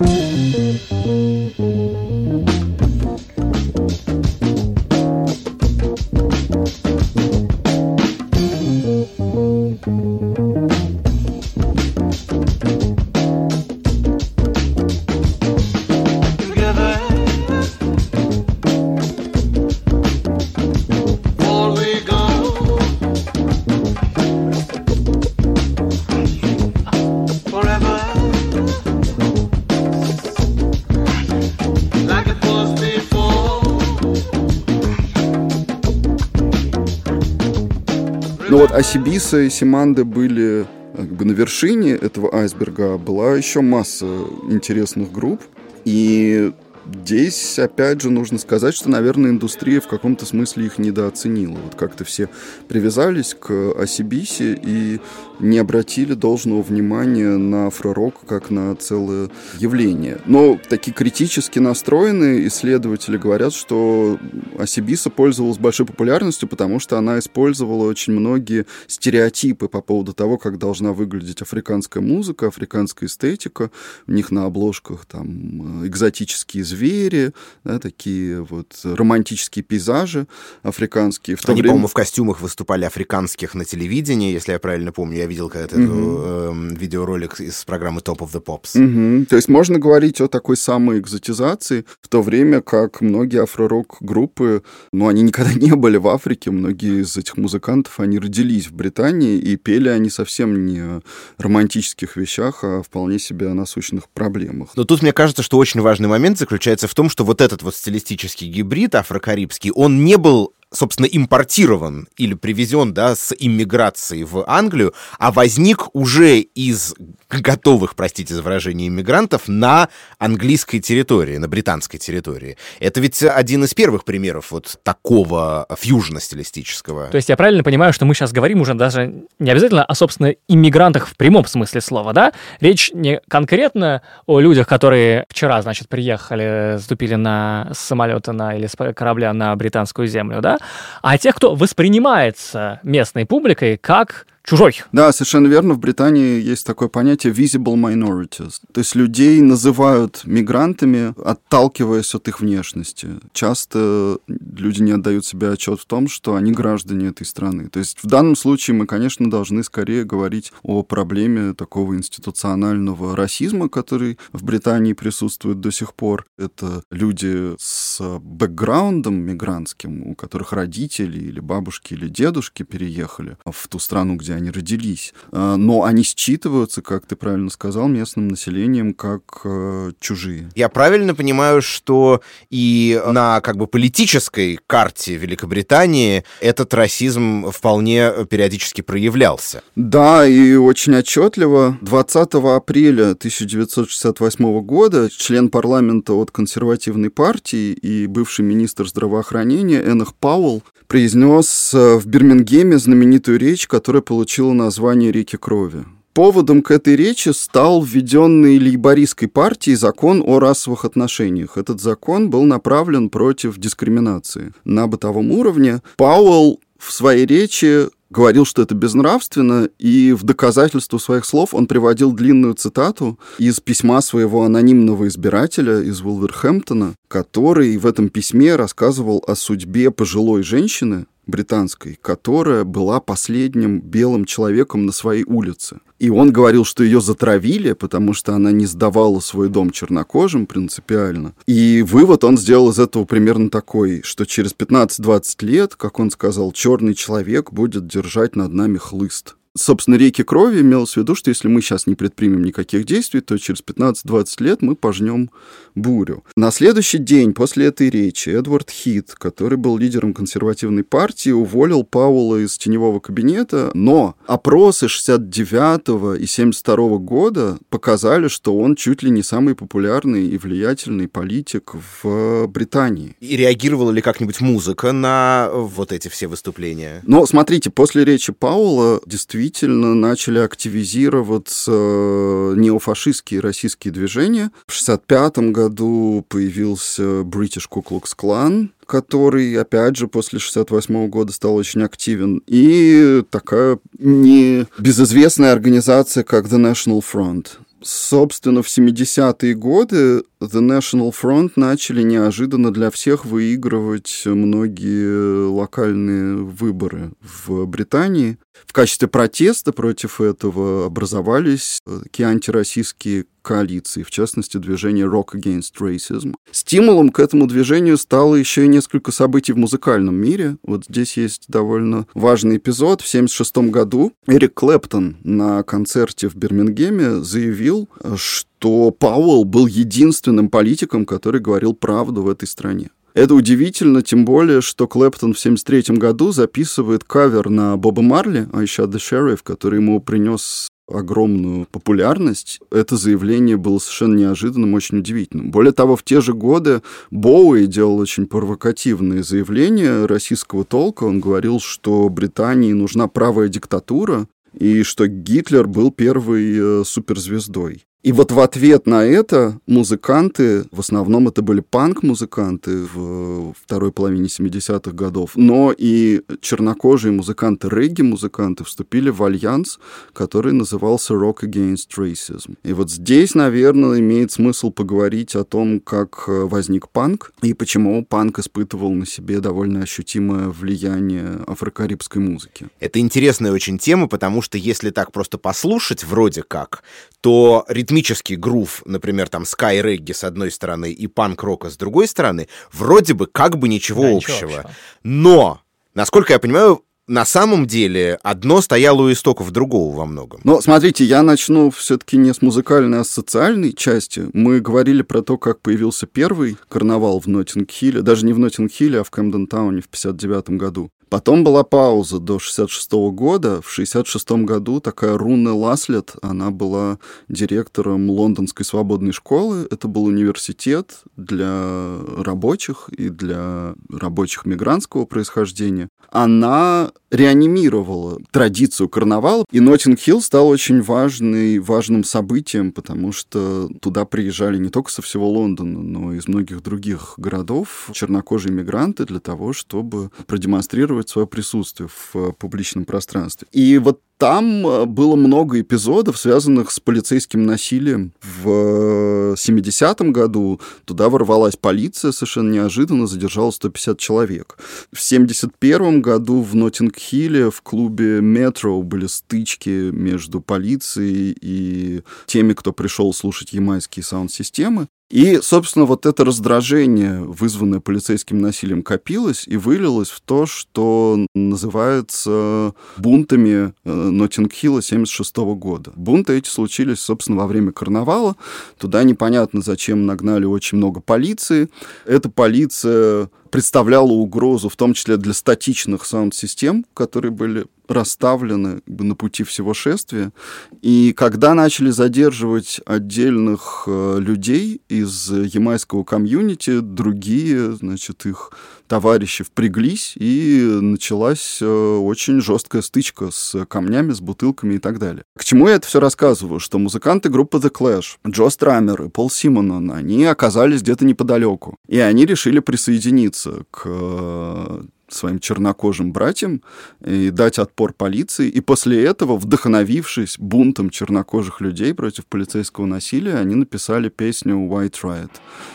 Вот Асибиса и Симанды были как бы на вершине этого айсберга была еще масса интересных групп. И Здесь, опять же, нужно сказать, что, наверное, индустрия в каком-то смысле их недооценила. Вот как-то все привязались к Осибисе и не обратили должного внимания на афророк как на целое явление. Но такие критически настроенные исследователи говорят, что Осибиса пользовалась большой популярностью, потому что она использовала очень многие стереотипы по поводу того, как должна выглядеть африканская музыка, африканская эстетика. У них на обложках там экзотические звери, да, такие вот романтические пейзажи африканские. В Они, время... по-моему, в костюмах выступали африканских на телевидении, если я правильно помню. Я видел когда-то mm-hmm. э, видеоролик из программы Top of the Pops. Mm-hmm. То есть можно говорить о такой самой экзотизации, в то время как многие афро-рок-группы, ну, они никогда не были в Африке, многие из этих музыкантов, они родились в Британии, и пели они совсем не о романтических вещах, а вполне себе о насущных проблемах. Но тут мне кажется, что очень важный момент заключается заключается в том, что вот этот вот стилистический гибрид афрокарибский, он не был собственно, импортирован или привезен, да, с иммиграцией в Англию, а возник уже из готовых, простите за выражение, иммигрантов на английской территории, на британской территории. Это ведь один из первых примеров вот такого фьюжна стилистического. То есть я правильно понимаю, что мы сейчас говорим уже даже не обязательно о, собственно, иммигрантах в прямом смысле слова, да? Речь не конкретно о людях, которые вчера, значит, приехали, ступили на самолета на, или с корабля на британскую землю, да? а тех, кто воспринимается местной публикой как чужой. Да, совершенно верно. В Британии есть такое понятие visible minorities. То есть людей называют мигрантами, отталкиваясь от их внешности. Часто люди не отдают себе отчет в том, что они граждане этой страны. То есть в данном случае мы, конечно, должны скорее говорить о проблеме такого институционального расизма, который в Британии присутствует до сих пор. Это люди с бэкграундом мигрантским, у которых родители или бабушки или дедушки переехали в ту страну, где они родились. А, но они считываются, как ты правильно сказал, местным населением как э, чужие. Я правильно понимаю, что и на как бы политической карте Великобритании этот расизм вполне периодически проявлялся? Да, и очень отчетливо. 20 апреля 1968 года член парламента от консервативной партии и бывший министр здравоохранения Энах Пауэлл произнес э, в Бирмингеме знаменитую речь, которая получила название «Реки крови». Поводом к этой речи стал введенный лейбористской партией закон о расовых отношениях. Этот закон был направлен против дискриминации на бытовом уровне. Пауэлл в своей речи говорил, что это безнравственно, и в доказательство своих слов он приводил длинную цитату из письма своего анонимного избирателя из Вулверхэмптона, который в этом письме рассказывал о судьбе пожилой женщины, британской, которая была последним белым человеком на своей улице. И он говорил, что ее затравили, потому что она не сдавала свой дом чернокожим принципиально. И вывод он сделал из этого примерно такой, что через 15-20 лет, как он сказал, черный человек будет держать над нами хлыст собственно, реки крови имелось в виду, что если мы сейчас не предпримем никаких действий, то через 15-20 лет мы пожнем бурю. На следующий день после этой речи Эдвард Хит, который был лидером консервативной партии, уволил Пауэлла из теневого кабинета, но опросы 69 и 72 года показали, что он чуть ли не самый популярный и влиятельный политик в Британии. И реагировала ли как-нибудь музыка на вот эти все выступления? Но смотрите, после речи Пауэлла действительно действительно начали активизироваться э, неофашистские российские движения. В 1965 году появился British Ku Klux Klan, который, опять же, после 68 года стал очень активен, и такая небезызвестная организация, как The National Front. Собственно, в 70-е годы The National Front начали неожиданно для всех выигрывать многие локальные выборы в Британии. В качестве протеста против этого образовались такие антироссийские коалиции, в частности, движение Rock Against Racism. Стимулом к этому движению стало еще и несколько событий в музыкальном мире. Вот здесь есть довольно важный эпизод. В 1976 году Эрик Клэптон на концерте в Бирмингеме заявил, что Пауэлл был единственным политиком, который говорил правду в этой стране. Это удивительно, тем более, что Клэптон в 1973 году записывает кавер на Боба Марли, а еще The Sheriff, который ему принес огромную популярность, это заявление было совершенно неожиданным, очень удивительным. Более того, в те же годы Боуи делал очень провокативные заявления российского толка. Он говорил, что Британии нужна правая диктатура, и что Гитлер был первой э, суперзвездой. И вот в ответ на это музыканты, в основном это были панк-музыканты в второй половине 70-х годов, но и чернокожие музыканты, регги-музыканты вступили в альянс, который назывался Rock Against Racism. И вот здесь, наверное, имеет смысл поговорить о том, как возник панк и почему панк испытывал на себе довольно ощутимое влияние афрокарибской музыки. Это интересная очень тема, потому что если так просто послушать, вроде как, то ритмический грув, например, там скай регги с одной стороны и панк-рока с другой стороны, вроде бы как бы ничего да, общего. Ничего общего. Но, насколько я понимаю, на самом деле одно стояло у истоков другого во многом. Но смотрите, я начну все-таки не с музыкальной, а с социальной части. Мы говорили про то, как появился первый карнавал в Ноттинг-Хилле, даже не в Ноттинг-Хилле, а в Кэмден-Тауне в 59 году. Потом была пауза до 66 года. В 66 году такая Руна Ласлет, она была директором Лондонской свободной школы. Это был университет для рабочих и для рабочих мигрантского происхождения. Она реанимировала традицию карнавала, и Ноттинг-Хилл стал очень важный, важным событием, потому что туда приезжали не только со всего Лондона, но и из многих других городов чернокожие мигранты для того, чтобы продемонстрировать демонстрировать свое присутствие в э, публичном пространстве. И вот там э, было много эпизодов, связанных с полицейским насилием. В 70-м году туда ворвалась полиция, совершенно неожиданно задержала 150 человек. В 71-м году в Ноттинг-Хилле в клубе «Метро» были стычки между полицией и теми, кто пришел слушать ямайские саунд-системы. И, собственно, вот это раздражение, вызванное полицейским насилием, копилось и вылилось в то, что называется бунтами Ноттинг-Хилла 76 года. Бунты эти случились, собственно, во время карнавала. Туда непонятно, зачем нагнали очень много полиции. Эта полиция представляла угрозу, в том числе для статичных саунд-систем, которые были расставлены на пути всего шествия. И когда начали задерживать отдельных э, людей из ямайского комьюнити, другие, значит, их товарищи впряглись, и началась э, очень жесткая стычка с камнями, с бутылками и так далее. К чему я это все рассказываю? Что музыканты группы The Clash, Джо Страмер и Пол Симонон, они оказались где-то неподалеку. И они решили присоединиться к э, своим чернокожим братьям и дать отпор полиции. И после этого, вдохновившись бунтом чернокожих людей против полицейского насилия, они написали песню White Riot.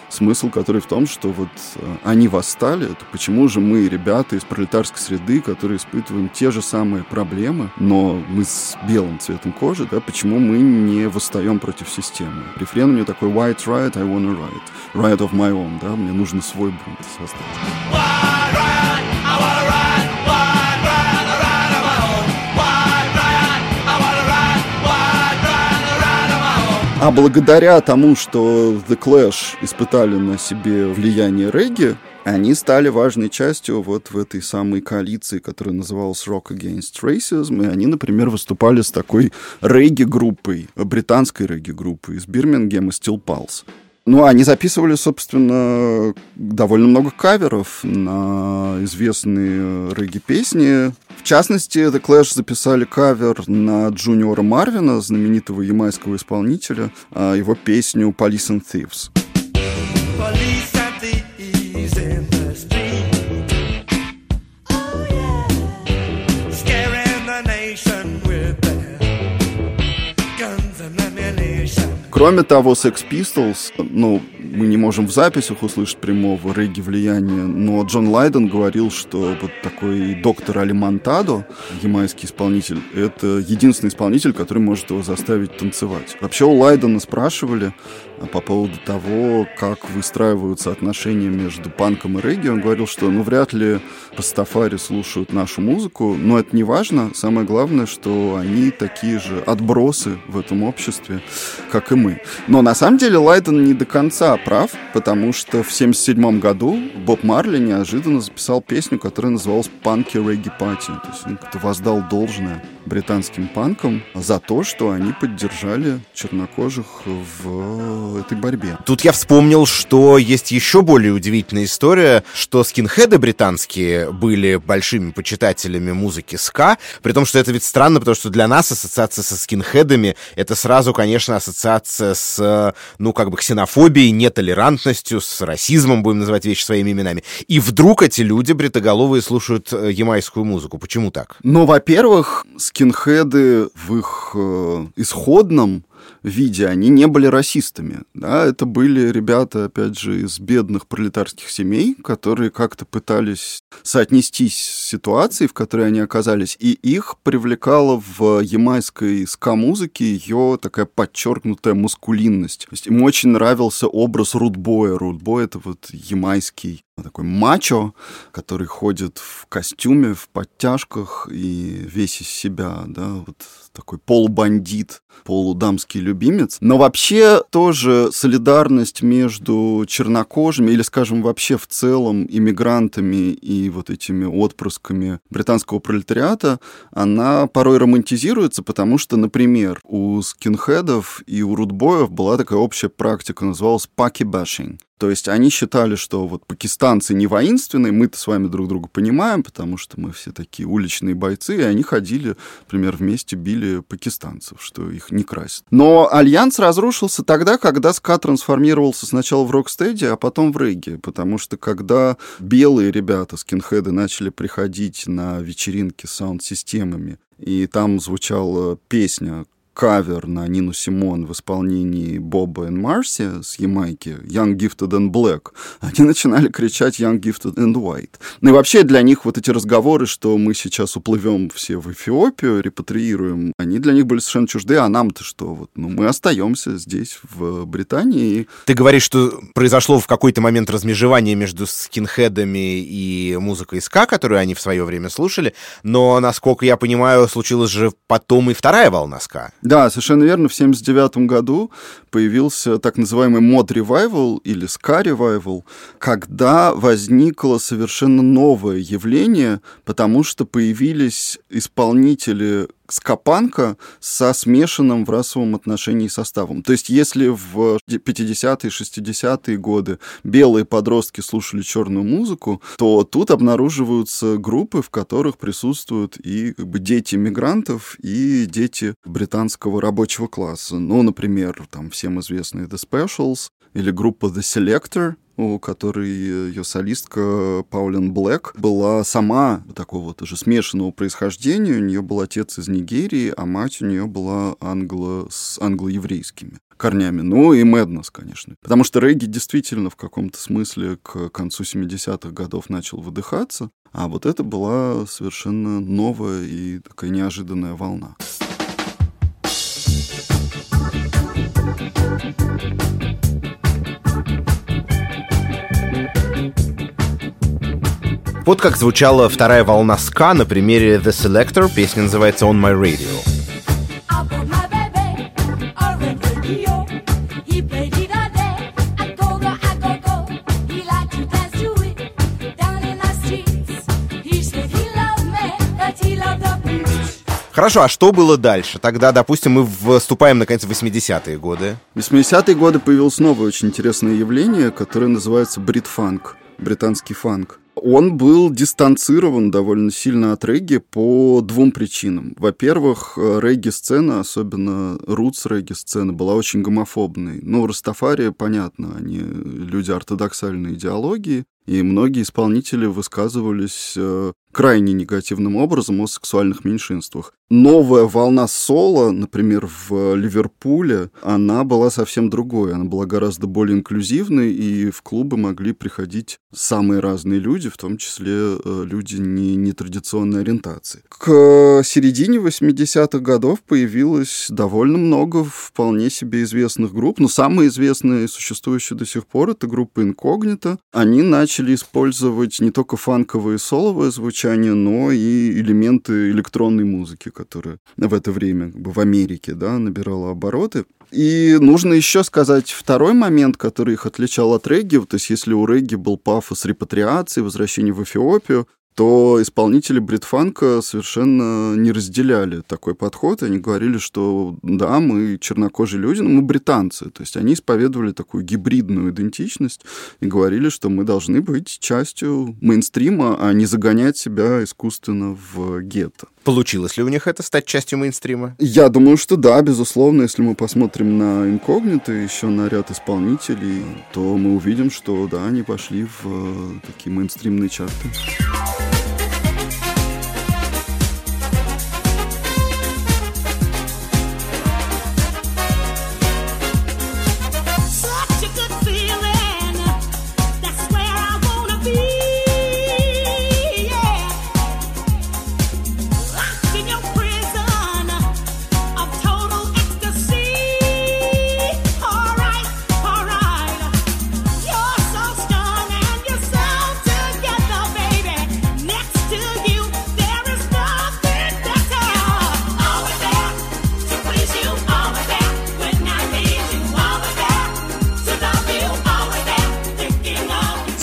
Смысл который в том, что вот э, они восстали, это почему же мы, ребята из пролетарской среды, которые испытываем те же самые проблемы, но мы с белым цветом кожи, да, почему мы не восстаем против системы? Рефрен у нее такой White Riot, I wanna riot. Riot of my own, да, мне нужно свой бунт создать. А благодаря тому, что The Clash испытали на себе влияние регги, они стали важной частью вот в этой самой коалиции, которая называлась Rock Against Racism, и они, например, выступали с такой регги-группой, британской регги-группой из Бирмингема Steel Pulse. Ну, они записывали, собственно, довольно много каверов на известные регги-песни. В частности, The Clash записали кавер на Джуниора Марвина, знаменитого ямайского исполнителя, а, его песню «Police and Thieves». Police and in the street. Oh. Кроме того, Sex Pistols, ну, мы не можем в записях услышать прямого регги влияния, но Джон Лайден говорил, что вот такой доктор Алимантадо, ямайский исполнитель, это единственный исполнитель, который может его заставить танцевать. Вообще у Лайдена спрашивали а, по поводу того, как выстраиваются отношения между панком и регги. Он говорил, что ну вряд ли Пастафари слушают нашу музыку, но это не важно. Самое главное, что они такие же отбросы в этом обществе, как и мы. Но на самом деле Лайден не до конца прав, потому что в 1977 году Боб Марли неожиданно записал песню, которая называлась «Панки Регги Пати». То есть он как-то воздал должное британским панкам за то, что они поддержали чернокожих в этой борьбе. Тут я вспомнил, что есть еще более удивительная история, что скинхеды британские были большими почитателями музыки ска, при том, что это ведь странно, потому что для нас ассоциация со скинхедами — это сразу, конечно, ассоциация с, ну, как бы ксенофобией, нетолерантностью, с расизмом, будем называть вещи своими именами. И вдруг эти люди бритоголовые слушают э, ямайскую музыку. Почему так? Ну, во-первых, скинхеды в их э, исходном виде, они не были расистами. Да? Это были ребята, опять же, из бедных пролетарских семей, которые как-то пытались соотнестись с ситуацией, в которой они оказались, и их привлекала в ямайской ска-музыке ее такая подчеркнутая мускулинность. То есть им очень нравился образ рудбоя. Рудбой — это вот ямайский такой мачо, который ходит в костюме, в подтяжках и весь из себя, да, вот такой полубандит, полудамский любимец. Но вообще тоже солидарность между чернокожими или, скажем, вообще в целом иммигрантами и вот этими отпрысками британского пролетариата, она порой романтизируется, потому что, например, у скинхедов и у рудбоев была такая общая практика, называлась паки-башинг. То есть они считали, что вот пакистанцы не воинственные, мы-то с вами друг друга понимаем, потому что мы все такие уличные бойцы, и они ходили, например, вместе били пакистанцев, что их не красит. Но альянс разрушился тогда, когда ска трансформировался сначала в рок-стеди, а потом в регги, потому что когда белые ребята, скинхеды, начали приходить на вечеринки с саунд-системами, и там звучала песня кавер на Нину Симон в исполнении Боба и Марси с Ямайки «Young Gifted and Black», они начинали кричать «Young Gifted and White». Ну и вообще для них вот эти разговоры, что мы сейчас уплывем все в Эфиопию, репатриируем, они для них были совершенно чужды, а нам-то что? Вот, ну, мы остаемся здесь, в Британии. Ты говоришь, что произошло в какой-то момент размежевание между скинхедами и музыкой ска, которую они в свое время слушали, но, насколько я понимаю, случилась же потом и вторая волна ска. Да, совершенно верно. В 1979 году появился так называемый мод ревайвал или ска ревайвал, когда возникло совершенно новое явление, потому что появились исполнители скопанка со смешанным в расовом отношении составом. То есть если в 50-е, 60-е годы белые подростки слушали черную музыку, то тут обнаруживаются группы, в которых присутствуют и как бы, дети мигрантов, и дети британского рабочего класса. Ну, например, там всем известные The Specials или группа The Selector, у которой ее солистка Паулин Блэк была сама такого вот уже смешанного происхождения. У нее был отец из Нигерии, а мать у нее была англо... с англо-еврейскими корнями. Ну и Мэднес, конечно. Потому что регги действительно в каком-то смысле к концу 70-х годов начал выдыхаться, а вот это была совершенно новая и такая неожиданная волна. Вот как звучала вторая волна ска на примере The Selector. Песня называется On My Radio. Хорошо, а что было дальше? Тогда, допустим, мы вступаем, наконец, в 80-е годы. В 80-е годы появилось новое очень интересное явление, которое называется бритфанк, британский фанк он был дистанцирован довольно сильно от регги по двум причинам. Во-первых, э, регги-сцена, особенно рутс регги-сцена, была очень гомофобной. Ну, Растафария, понятно, они люди ортодоксальной идеологии, и многие исполнители высказывались э, крайне негативным образом о сексуальных меньшинствах. Новая волна соло, например, в Ливерпуле, она была совсем другой. Она была гораздо более инклюзивной, и в клубы могли приходить самые разные люди, в том числе э, люди не нетрадиционной ориентации. К середине 80-х годов появилось довольно много вполне себе известных групп, но самые известные, существующие до сих пор, это группа Инкогнито. Они начали использовать не только фанковые соловые звучания, но и элементы электронной музыки, которая в это время как бы, в Америке да, набирала обороты. И нужно еще сказать второй момент, который их отличал от регги. То есть если у регги был пафос репатриации, возвращения в Эфиопию, то исполнители бритфанка совершенно не разделяли такой подход. Они говорили, что да, мы чернокожие люди, но мы британцы. То есть они исповедовали такую гибридную идентичность и говорили, что мы должны быть частью мейнстрима, а не загонять себя искусственно в гетто. Получилось ли у них это стать частью мейнстрима? Я думаю, что да, безусловно. Если мы посмотрим на инкогнито, еще на ряд исполнителей, то мы увидим, что да, они пошли в э, такие мейнстримные чарты.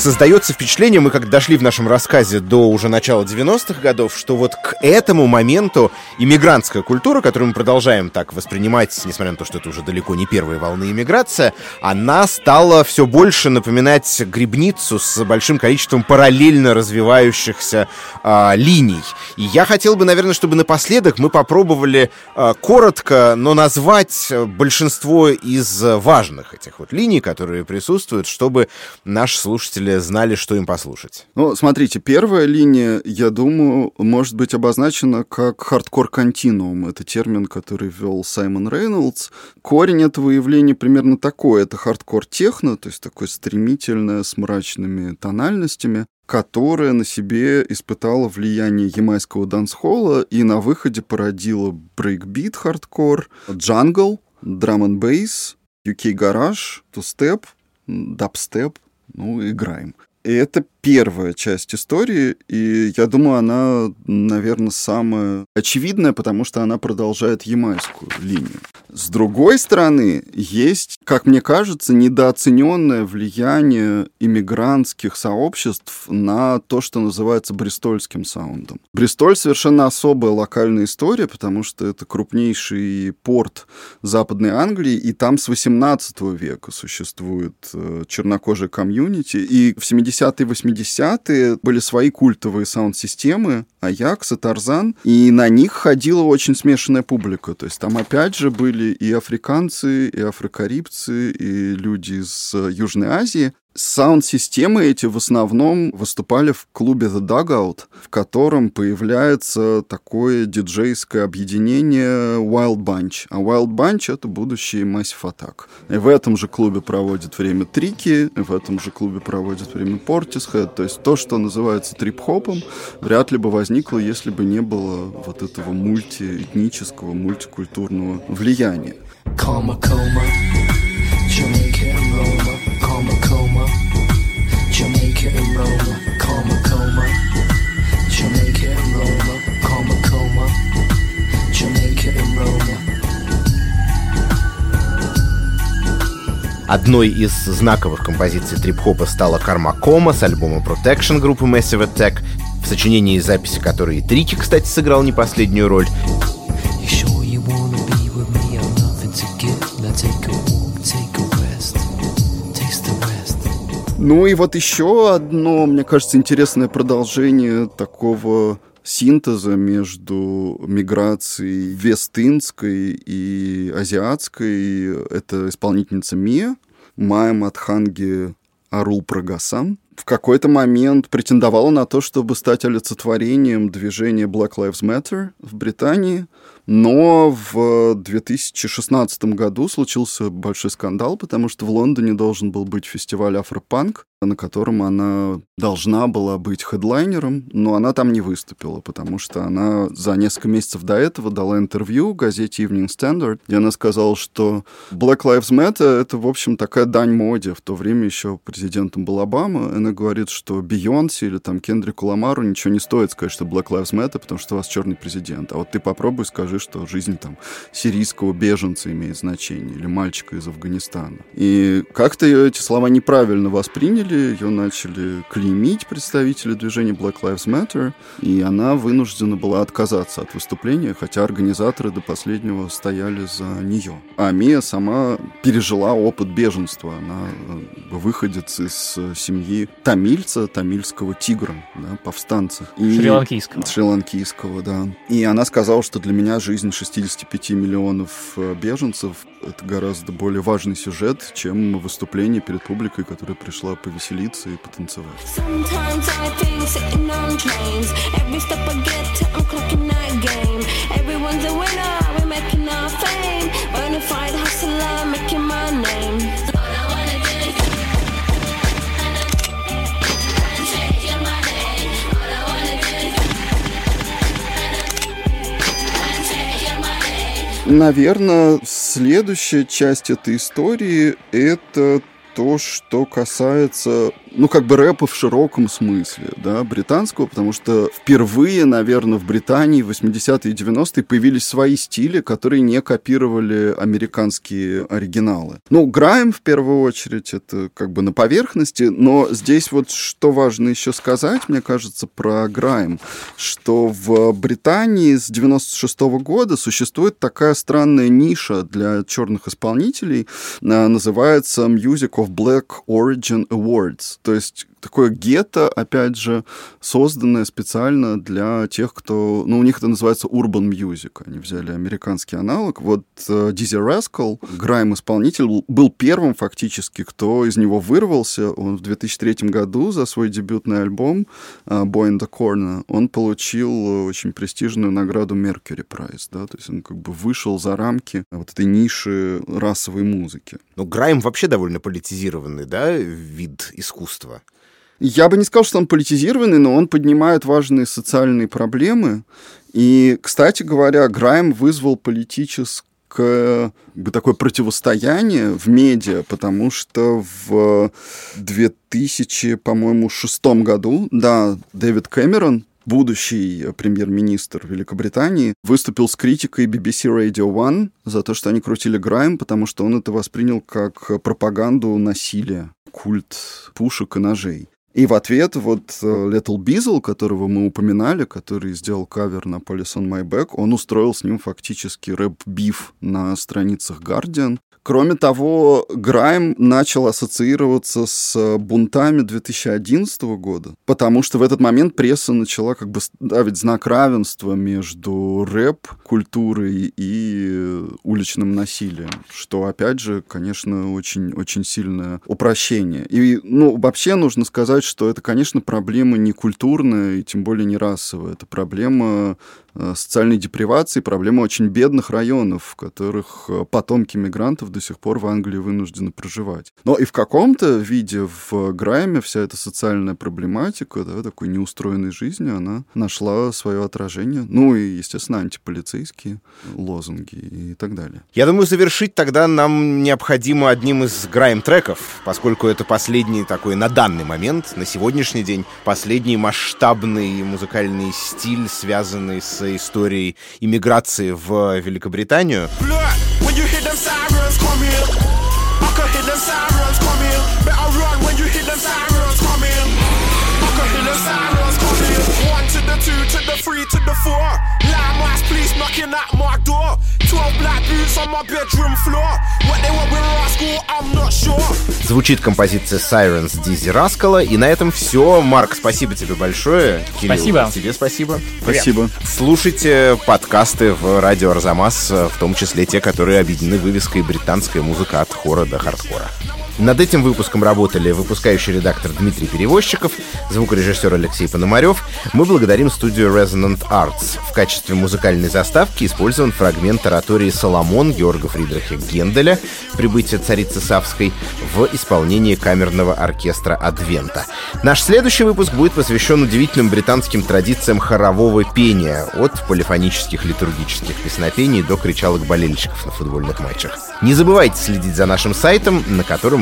Создается впечатление, мы как дошли в нашем рассказе до уже начала 90-х годов, что вот к этому моменту иммигрантская культура, которую мы продолжаем так воспринимать, несмотря на то, что это уже далеко не первая волна иммиграция, она стала все больше напоминать грибницу с большим количеством параллельно развивающихся а, линий. И я хотел бы, наверное, чтобы напоследок мы попробовали а, коротко, но назвать большинство из важных этих вот линий, которые присутствуют, чтобы наши слушатели знали, что им послушать. Ну, смотрите, первая линия, я думаю, может быть обозначена как хардкор-континуум. Это термин, который ввел Саймон Рейнольдс. Корень этого явления примерно такой. Это хардкор-техно, то есть такое стремительное, с мрачными тональностями которая на себе испытала влияние ямайского дансхолла и на выходе породила брейкбит хардкор, джангл, драм н бейс, UK гараж, тустеп, дабстеп, ну, играем. И это первая часть истории, и я думаю, она, наверное, самая очевидная, потому что она продолжает ямайскую линию. С другой стороны, есть, как мне кажется, недооцененное влияние иммигрантских сообществ на то, что называется бристольским саундом. Бристоль совершенно особая локальная история, потому что это крупнейший порт Западной Англии, и там с 18 века существует э, чернокожая комьюнити, и в 70-е 80-е были свои культовые саунд-системы, Аякс и Тарзан, и на них ходила очень смешанная публика. То есть там опять же были и африканцы, и афрокарибцы, и люди из Южной Азии. Саунд-системы эти в основном выступали в клубе The Dugout, в котором появляется такое диджейское объединение Wild Bunch. А Wild Bunch — это будущий Massive Attack. И в этом же клубе проводит время Трики, в этом же клубе проводит время Portishead. То есть то, что называется трип-хопом, вряд ли бы возникло, если бы не было вот этого мультиэтнического, мультикультурного влияния. Coma, coma, And Roma, coma, coma, Jamaica and Roma, coma, coma, Jamaica and Roma. Одной из знаковых композиций трип-хопа стала «Карма Кома» с альбома Protection группы Massive Attack, в сочинении и записи которой и Трики, кстати, сыграл не последнюю роль. Ну и вот еще одно, мне кажется, интересное продолжение такого синтеза между миграцией вестинской и азиатской. Это исполнительница Мия, Майя Матханги Арул Прагасан. В какой-то момент претендовала на то, чтобы стать олицетворением движения Black Lives Matter в Британии – но в 2016 году случился большой скандал, потому что в Лондоне должен был быть фестиваль Афропанк, на котором она должна была быть хедлайнером, но она там не выступила, потому что она за несколько месяцев до этого дала интервью газете Evening Standard, где она сказала, что Black Lives Matter — это, в общем, такая дань моде. В то время еще президентом был Обама. Она говорит, что Бейонсе или там Кендрику Ламару ничего не стоит сказать, что Black Lives Matter, потому что у вас черный президент. А вот ты попробуй скажи, что жизнь там сирийского беженца имеет значение, или мальчика из Афганистана. И как-то эти слова неправильно восприняли, ее начали клеймить представители движения Black Lives Matter, и она вынуждена была отказаться от выступления, хотя организаторы до последнего стояли за нее. А Мия сама пережила опыт беженства. Она э, выходец из семьи тамильца, тамильского тигра, да, повстанца. И... Шри-ланкийского. Шри-ланкийского, да. И она сказала, что для меня жизнь 65 миллионов э, беженцев — это гораздо более важный сюжет, чем выступление перед публикой, которая пришла повеселиться и потанцевать. Наверное, следующая часть этой истории — это то, что касается ну, как бы рэпа в широком смысле, да, британского, потому что впервые, наверное, в Британии в 80-е и 90-е появились свои стили, которые не копировали американские оригиналы. Ну, Грайм, в первую очередь, это как бы на поверхности, но здесь вот что важно еще сказать, мне кажется, про Грайм, что в Британии с 96 -го года существует такая странная ниша для черных исполнителей, а, называется Music of Black Origin Awards. То есть такое гетто, опять же, созданное специально для тех, кто... Ну, у них это называется urban music. Они взяли американский аналог. Вот Дизи Rascal, грайм-исполнитель, был первым фактически, кто из него вырвался. Он в 2003 году за свой дебютный альбом uh, Boy in the Corner он получил очень престижную награду Mercury Prize. Да? То есть он как бы вышел за рамки вот этой ниши расовой музыки. Ну, грайм вообще довольно политизированный, да, вид искусства. Я бы не сказал, что он политизированный, но он поднимает важные социальные проблемы. И, кстати говоря, Грайм вызвал политическое такое противостояние в медиа, потому что в 2000, по-моему, шестом году, да, Дэвид Кэмерон, будущий премьер-министр Великобритании, выступил с критикой BBC Radio One за то, что они крутили Грайм, потому что он это воспринял как пропаганду насилия, культ пушек и ножей. И в ответ вот э, Little Beazle, которого мы упоминали, который сделал кавер на Police on My Back, он устроил с ним фактически рэп-биф на страницах Guardian. Кроме того, Грайм начал ассоциироваться с бунтами 2011 года, потому что в этот момент пресса начала как бы ставить знак равенства между рэп-культурой и уличным насилием, что, опять же, конечно, очень, очень сильное упрощение. И, ну, вообще нужно сказать, что это, конечно, проблема не культурная и тем более не расовая. Это проблема Э, социальной депривации, проблема очень бедных районов, в которых э, потомки мигрантов до сих пор в Англии вынуждены проживать. Но и в каком-то виде в Грайме вся эта социальная проблематика, да, такой неустроенной жизни, она нашла свое отражение. Ну и, естественно, антиполицейские лозунги и так далее. Я думаю, завершить тогда нам необходимо одним из Грайм-треков, поскольку это последний такой на данный момент, на сегодняшний день, последний масштабный музыкальный стиль, связанный с историей иммиграции в Великобританию. Звучит композиция Sirens Дизи Раскала. И на этом все. Марк, спасибо тебе большое. Кирилл, спасибо. Тебе спасибо. Спасибо. Слушайте подкасты в радио Арзамас, в том числе те, которые объединены вывеской «Британская музыка от хора до хардкора». Над этим выпуском работали выпускающий редактор Дмитрий Перевозчиков, звукорежиссер Алексей Пономарев. Мы благодарим студию Resonant Arts. В качестве музыкальной заставки использован фрагмент оратории «Соломон» Георга Фридриха Генделя «Прибытие царицы Савской» в исполнении камерного оркестра «Адвента». Наш следующий выпуск будет посвящен удивительным британским традициям хорового пения от полифонических литургических песнопений до кричалок болельщиков на футбольных матчах. Не забывайте следить за нашим сайтом, на котором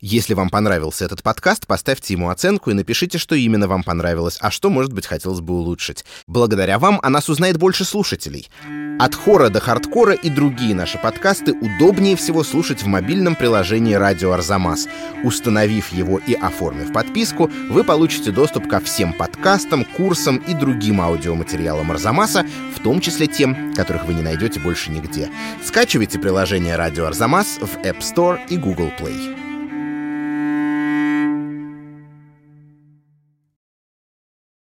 Если вам понравился этот подкаст, поставьте ему оценку и напишите, что именно вам понравилось, а что, может быть, хотелось бы улучшить. Благодаря вам о нас узнает больше слушателей. От хора до хардкора и другие наши подкасты удобнее всего слушать в мобильном приложении «Радио Арзамас». Установив его и оформив подписку, вы получите доступ ко всем подкастам, курсам и другим аудиоматериалам Арзамаса, в том числе тем, которых вы не найдете больше нигде. Скачивайте приложение «Радио Арзамас» в App Store и Google Play.